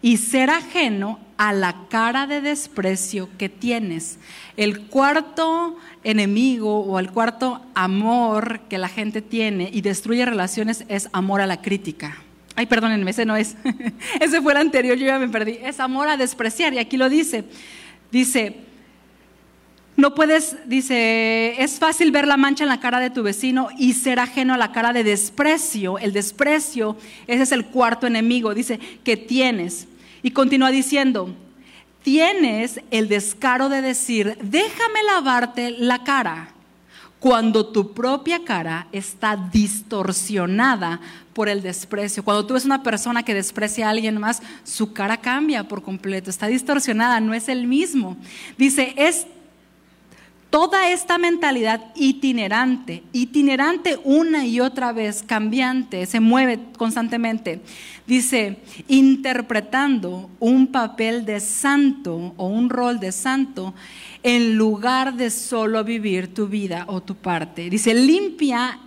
y ser ajeno a la cara de desprecio que tienes. El cuarto enemigo o el cuarto amor que la gente tiene y destruye relaciones es amor a la crítica. Ay, perdónenme, ese no es. ese fue el anterior, yo ya me perdí. Es amor a despreciar y aquí lo dice. Dice, no puedes, dice, es fácil ver la mancha en la cara de tu vecino y ser ajeno a la cara de desprecio. El desprecio, ese es el cuarto enemigo, dice, que tienes. Y continúa diciendo, tienes el descaro de decir, déjame lavarte la cara, cuando tu propia cara está distorsionada por el desprecio. Cuando tú ves una persona que desprecia a alguien más, su cara cambia por completo, está distorsionada, no es el mismo. Dice, es toda esta mentalidad itinerante, itinerante una y otra vez, cambiante, se mueve constantemente, dice, interpretando un papel de santo o un rol de santo en lugar de solo vivir tu vida o tu parte. Dice, limpia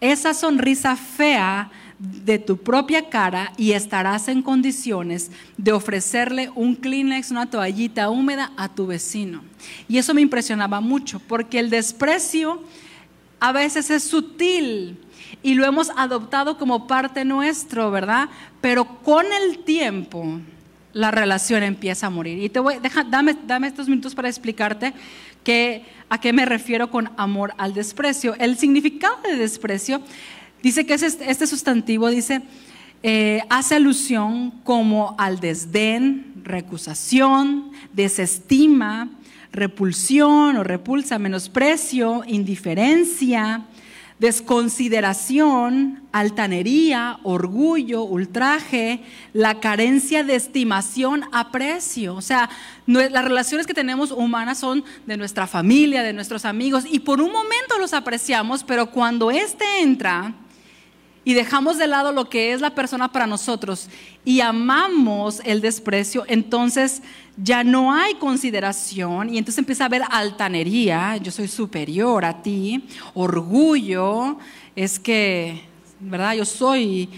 esa sonrisa fea de tu propia cara y estarás en condiciones de ofrecerle un Kleenex, una toallita húmeda a tu vecino. Y eso me impresionaba mucho, porque el desprecio a veces es sutil y lo hemos adoptado como parte nuestro, ¿verdad? Pero con el tiempo la relación empieza a morir. Y te voy, deja, dame, estos minutos para explicarte que, a qué me refiero con amor al desprecio. El significado de desprecio Dice que este sustantivo dice, eh, hace alusión como al desdén, recusación, desestima, repulsión o repulsa, menosprecio, indiferencia, desconsideración, altanería, orgullo, ultraje, la carencia de estimación, aprecio. O sea, las relaciones que tenemos humanas son de nuestra familia, de nuestros amigos, y por un momento los apreciamos, pero cuando éste entra y dejamos de lado lo que es la persona para nosotros y amamos el desprecio, entonces ya no hay consideración y entonces empieza a haber altanería, yo soy superior a ti, orgullo, es que, ¿verdad? Yo soy,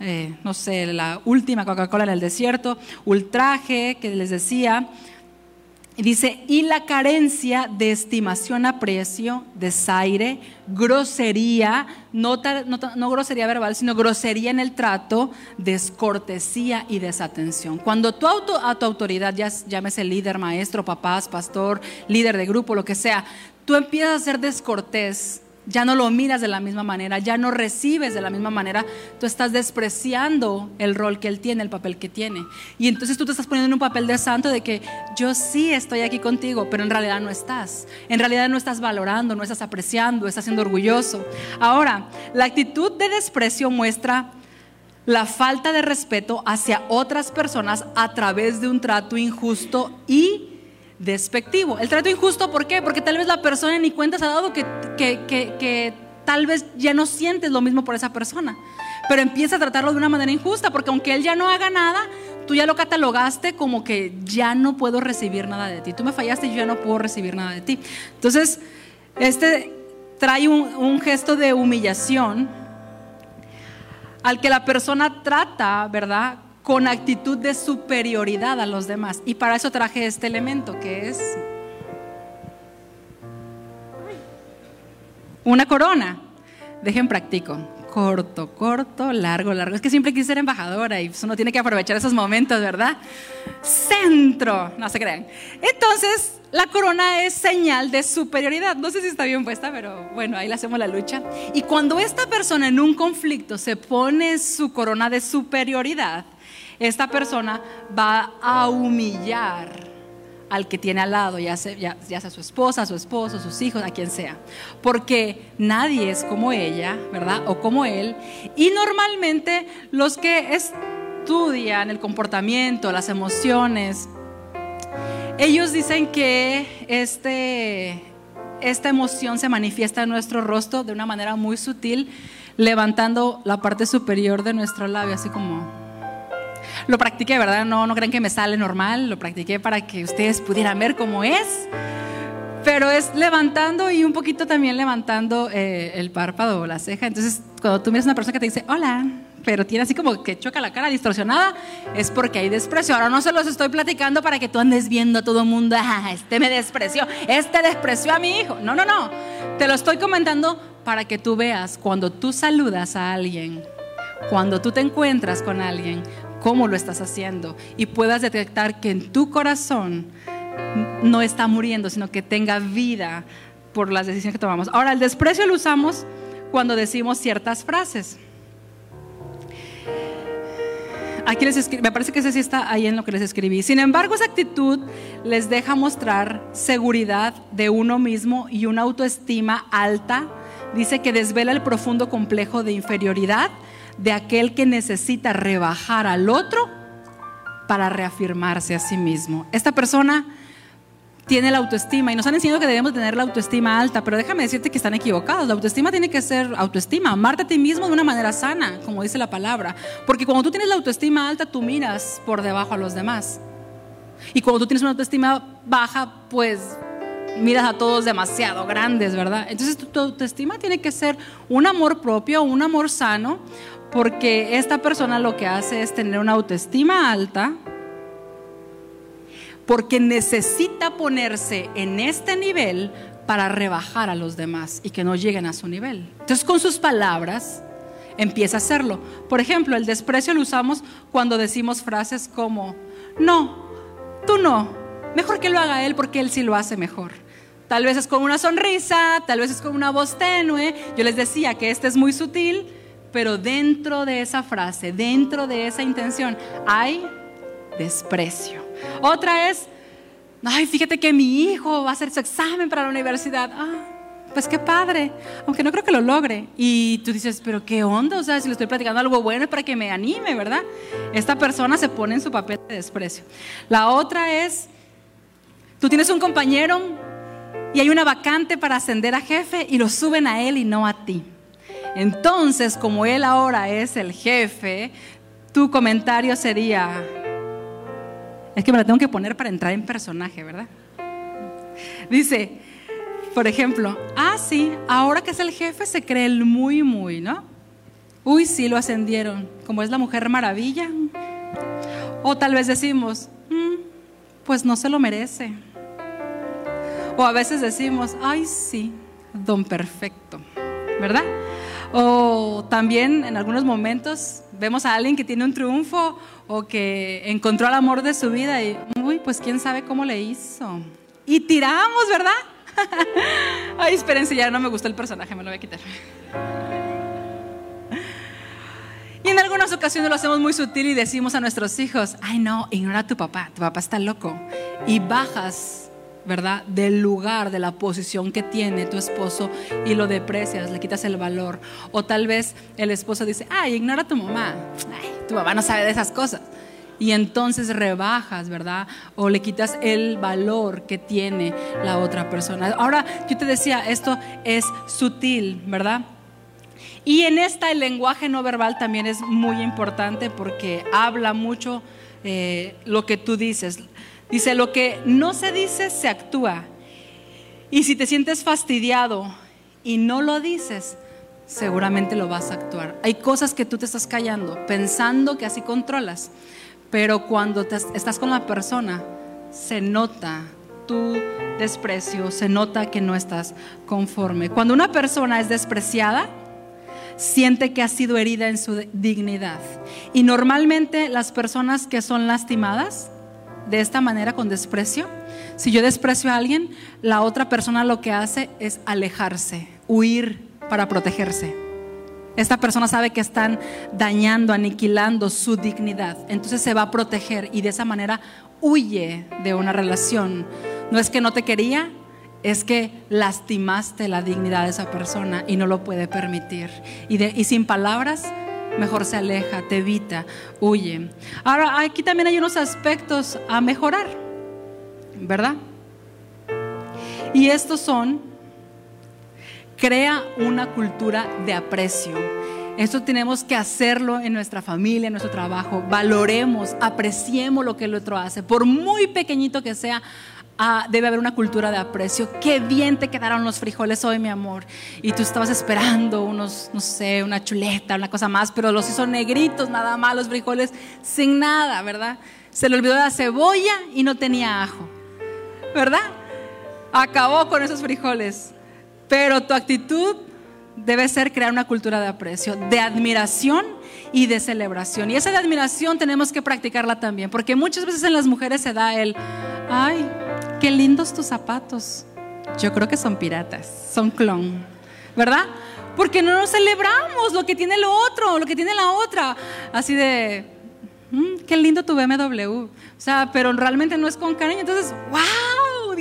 eh, no sé, la última Coca-Cola en el desierto, ultraje, que les decía, dice, y la carencia de estimación, aprecio, desaire, grosería, no, no, grosería verbal, sino grosería en el trato, descortesía y desatención. Cuando tu, auto, a tu autoridad, ya, llámese líder, maestro, papás, pastor, líder de grupo, lo que sea, tú empiezas a ser descortés, ya no lo miras de la misma manera, ya no recibes de la misma manera, tú estás despreciando el rol que él tiene, el papel que tiene. Y entonces tú te estás poniendo en un papel de santo de que yo sí estoy aquí contigo, pero en realidad no estás. En realidad no estás valorando, no estás apreciando, estás siendo orgulloso. Ahora, la actitud de desprecio muestra la falta de respeto hacia otras personas a través de un trato injusto y despectivo. El trato injusto, ¿por qué? Porque tal vez la persona ni cuenta se ha dado que, que, tal vez ya no sientes lo mismo por esa persona. Pero empieza a tratarlo de una manera injusta, porque aunque él ya no haga nada, tú ya lo catalogaste como que ya no puedo recibir nada de ti. Tú me fallaste y yo ya no puedo recibir nada de ti. Entonces, este trae un, un gesto de humillación al que la persona trata, ¿verdad? Con actitud de superioridad a los demás. Y para eso traje este elemento que es una corona. Dejen practico. Corto, corto, largo, largo. Es que siempre quise ser embajadora y uno tiene que aprovechar esos momentos, ¿verdad? Centro, no se crean. Entonces, la corona es señal de superioridad. No sé si está bien puesta, pero bueno, ahí le hacemos la lucha. Y cuando esta persona en un conflicto se pone su corona de superioridad, esta persona va a humillar al que tiene al lado, ya sea, su esposa, su esposo, sus hijos, a quien sea. Porque nadie es como ella, ¿verdad? O como él. Y normalmente los que estudian el comportamiento, las emociones, ellos dicen que este, esta emoción se manifiesta en nuestro rostro de una manera muy sutil, levantando la parte superior de nuestro labio, así como lo practiqué, ¿verdad? No, no crean que me sale normal, lo practiqué para que ustedes pudieran ver cómo es. Pero es levantando y un poquito también levantando eh, el párpado o la ceja. Entonces, cuando tú miras a una persona que te dice, hola, pero tiene así como que choca la cara distorsionada, es porque hay desprecio. Ahora no se los estoy platicando para que tú andes viendo a todo el mundo, ah, este me despreció, este despreció a mi hijo. No, no, no. Te lo estoy comentando para que tú veas cuando tú saludas a alguien, cuando tú te encuentras con alguien, cómo lo estás haciendo y puedas detectar que en tu corazón no está muriendo, sino que tenga vida por las decisiones que tomamos. Ahora, el desprecio lo usamos cuando decimos ciertas frases. Aquí les me parece que ese sí está ahí en lo que les escribí. Sin embargo, esa actitud les deja mostrar seguridad de uno mismo y una autoestima alta. Dice que desvela el profundo complejo de inferioridad de aquel que necesita rebajar al otro para reafirmarse a sí mismo. Esta persona tiene la autoestima y nos han enseñado que debemos tener la autoestima alta, pero déjame decirte que están equivocados. La autoestima tiene que ser autoestima, amarte a ti mismo de una manera sana, como dice la palabra, porque cuando tú tienes la autoestima alta, tú miras por debajo a los demás. Y cuando tú tienes una autoestima baja, pues miras a todos demasiado grandes, ¿verdad? Entonces tu, autoestima tiene que ser un amor propio, un amor sano, porque esta persona lo que hace es tener una autoestima alta, porque necesita ponerse en este nivel para rebajar a los demás y que no lleguen a su nivel. Entonces con sus palabras empieza a hacerlo. Por ejemplo, el desprecio lo usamos cuando decimos frases como, no, tú no, mejor que lo haga él porque él sí lo hace mejor. Tal vez es con una sonrisa, tal vez es con una voz tenue. Yo les decía que este es muy sutil, pero dentro de esa frase, dentro de esa intención, hay desprecio. Otra es, ay, fíjate que mi hijo va a hacer su examen para la universidad. Ah, pues qué padre, aunque no creo que lo logre. Y tú dices, pero qué onda, o sea, si le estoy platicando algo bueno es para que me anime, ¿verdad? Esta persona se pone en su papel de desprecio. La otra es, tú tienes un compañero y hay una vacante para ascender a jefe y lo suben a él y no a ti. Entonces, como él ahora es el jefe, tu comentario sería, es que me la tengo que poner para entrar en personaje, ¿verdad? Dice, por ejemplo, ah, sí, ahora que es el jefe se cree el muy, muy, ¿no? Uy, sí, lo ascendieron, como es la mujer maravilla. O tal vez decimos, mm, pues no se lo merece. O a veces decimos, ay sí, don perfecto, ¿verdad? O también en algunos momentos vemos a alguien que tiene un triunfo o que encontró el amor de su vida y, uy, pues quién sabe cómo le hizo. Y tiramos, ¿verdad? Ay, espérense, ya no me gustó el personaje, me lo voy a quitar. Y en algunas ocasiones lo hacemos muy sutil y decimos a nuestros hijos, ay no, ignora a tu papá, tu papá está loco. Y bajas, ¿verdad? Del lugar, de la posición que tiene tu esposo y lo deprecias, le quitas el valor. O tal vez el esposo dice, ay, ignora a tu mamá, ay, tu mamá no sabe de esas cosas. Y entonces rebajas, ¿verdad? O le quitas el valor que tiene la otra persona. Ahora, yo te decía, esto es sutil, ¿verdad? Y en esta el lenguaje no verbal también es muy importante porque habla mucho eh, lo que tú dices. Dice, lo que no se dice, se actúa. Y si te sientes fastidiado y no lo dices, seguramente lo vas a actuar. Hay cosas que tú te estás callando, pensando que así controlas, pero cuando estás con la persona, se nota tu desprecio, se nota que no estás conforme. Cuando una persona es despreciada, siente que ha sido herida en su dignidad. Y normalmente las personas que son lastimadas de esta manera con desprecio, si yo desprecio a alguien, la otra persona lo que hace es alejarse, huir para protegerse. Esta persona sabe que están dañando, aniquilando su dignidad. Entonces se va a proteger y de esa manera huye de una relación. No es que no te quería, es que lastimaste la dignidad de esa persona y no lo puede permitir. Y, sin palabras, mejor se aleja, te evita, huye. Ahora, aquí también hay unos aspectos a mejorar, ¿verdad? Y estos son, crea una cultura de aprecio. Esto tenemos que hacerlo en nuestra familia, en nuestro trabajo. Valoremos, apreciemos lo que el otro hace. Por muy pequeñito que sea, Ah, debe haber una cultura de aprecio. Qué bien te quedaron los frijoles hoy, mi amor. Y tú estabas esperando unos, no sé, una chuleta, una cosa más, pero los hizo negritos, nada más, los frijoles sin nada, ¿verdad? Se le olvidó la cebolla y no tenía ajo, ¿verdad? Acabó con esos frijoles. Pero tu actitud debe ser crear una cultura de aprecio, de admiración y de celebración. Y esa de admiración tenemos que practicarla también, porque muchas veces en las mujeres se da el, ay, qué lindos tus zapatos. Yo creo que son piratas, son clon, ¿verdad? Porque no nos celebramos lo que tiene lo otro, lo que tiene la otra. Así de, mm, qué lindo tu BMW. O sea, pero realmente no es con cariño. Entonces, wow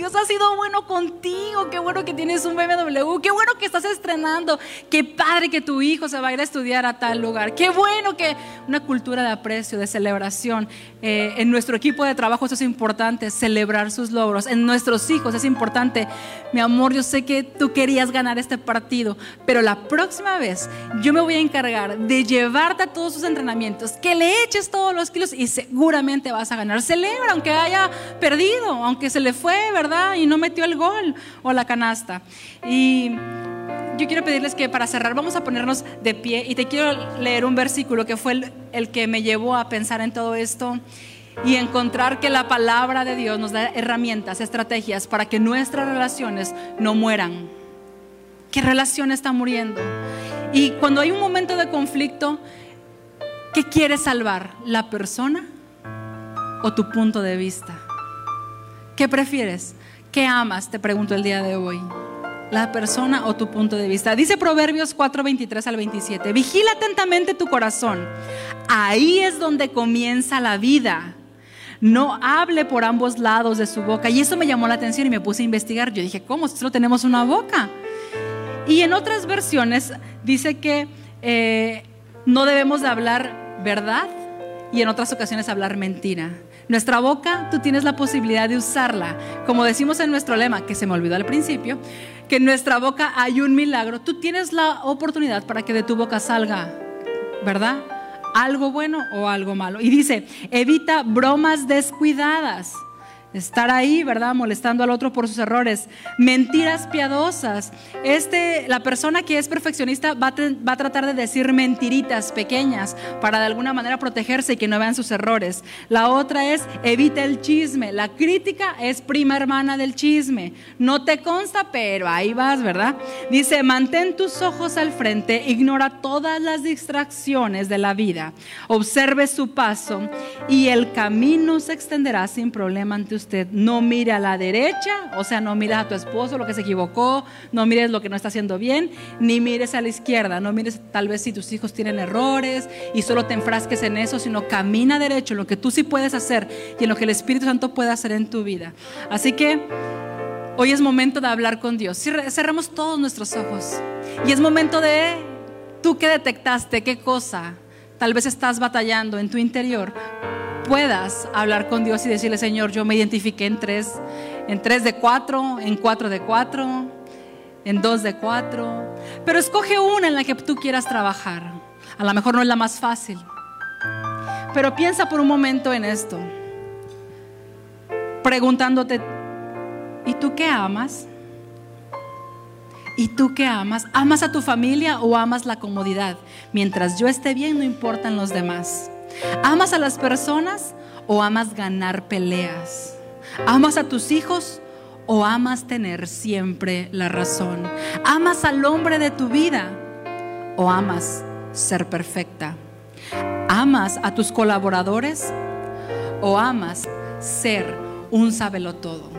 Dios ha sido bueno contigo, qué bueno que tienes un BMW, qué bueno que estás estrenando, qué padre que tu hijo se va a ir a estudiar a tal lugar, qué bueno que una cultura de aprecio, de celebración. Eh, en nuestro equipo de trabajo eso es importante, celebrar sus logros. En nuestros hijos es importante, mi amor, yo sé que tú querías ganar este partido, pero la próxima vez yo me voy a encargar de llevarte a todos sus entrenamientos, que le eches todos los kilos y seguramente vas a ganar. Celebra, aunque haya perdido, aunque se le fue, ¿verdad? Y no metió el gol o la canasta. Y yo quiero pedirles que para cerrar vamos a ponernos de pie y te quiero leer un versículo que fue el, que me llevó a pensar en todo esto y encontrar que la palabra de Dios nos da herramientas, estrategias para que nuestras relaciones no mueran. ¿Qué relación está muriendo? Y cuando hay un momento de conflicto, ¿qué quieres salvar? ¿La persona o tu punto de vista? ¿Qué prefieres? ¿Qué amas? Te pregunto el día de hoy. ¿La persona o tu punto de vista? Dice Proverbios 4, 23 al 27. Vigila atentamente tu corazón. Ahí es donde comienza la vida. No hable por ambos lados de su boca. Y eso me llamó la atención y me puse a investigar. Yo dije, ¿cómo? Si solo tenemos una boca. Y en otras versiones dice que eh, no debemos de hablar verdad y en otras ocasiones hablar mentira. Nuestra boca, tú tienes la posibilidad de usarla. Como decimos en nuestro lema, que se me olvidó al principio, que en nuestra boca hay un milagro. Tú tienes la oportunidad para que de tu boca salga, ¿verdad? Algo bueno o algo malo. Y dice, evita bromas descuidadas. Estar ahí, ¿verdad? Molestando al otro por sus errores. Mentiras piadosas. Este, la persona que es perfeccionista va a, va a, tratar de decir mentiritas pequeñas para de alguna manera protegerse y que no vean sus errores. La otra es evita el chisme. La crítica es prima hermana del chisme. No te consta, pero ahí vas, ¿verdad? Dice, mantén tus ojos al frente, ignora todas las distracciones de la vida, observe su paso y el camino se extenderá sin problema ante usted. No mire a la derecha, o sea, no mires a tu esposo lo que se equivocó, no mires lo que no está haciendo bien, ni mires a la izquierda, no mires tal vez si tus hijos tienen errores y solo te enfrasques en eso, sino camina derecho, lo que tú sí puedes hacer y en lo que el Espíritu Santo puede hacer en tu vida. Así que hoy es momento de hablar con Dios. Cerremos todos nuestros ojos y es momento de tú que detectaste qué cosa tal vez estás batallando en tu interior puedas hablar con Dios y decirle, Señor, yo me identifiqué en tres, en tres de cuatro, en cuatro de cuatro, en dos de cuatro. Pero escoge una en la que tú quieras trabajar. A lo mejor no es la más fácil. Pero piensa por un momento en esto. Preguntándote, ¿y tú qué amas? ¿Y tú qué amas? ¿Amas a tu familia o amas la comodidad? Mientras yo esté bien, no importan los demás. ¿Amas a las personas o amas ganar peleas? ¿Amas a tus hijos o amas tener siempre la razón? ¿Amas al hombre de tu vida o amas ser perfecta? ¿Amas a tus colaboradores o amas ser un todo?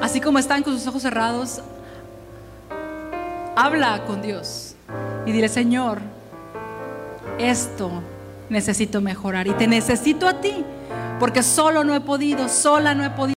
Así como están con sus ojos cerrados, habla con Dios y dile, Señor, esto necesito mejorar y te necesito a ti, porque solo no he podido, sola no he podido.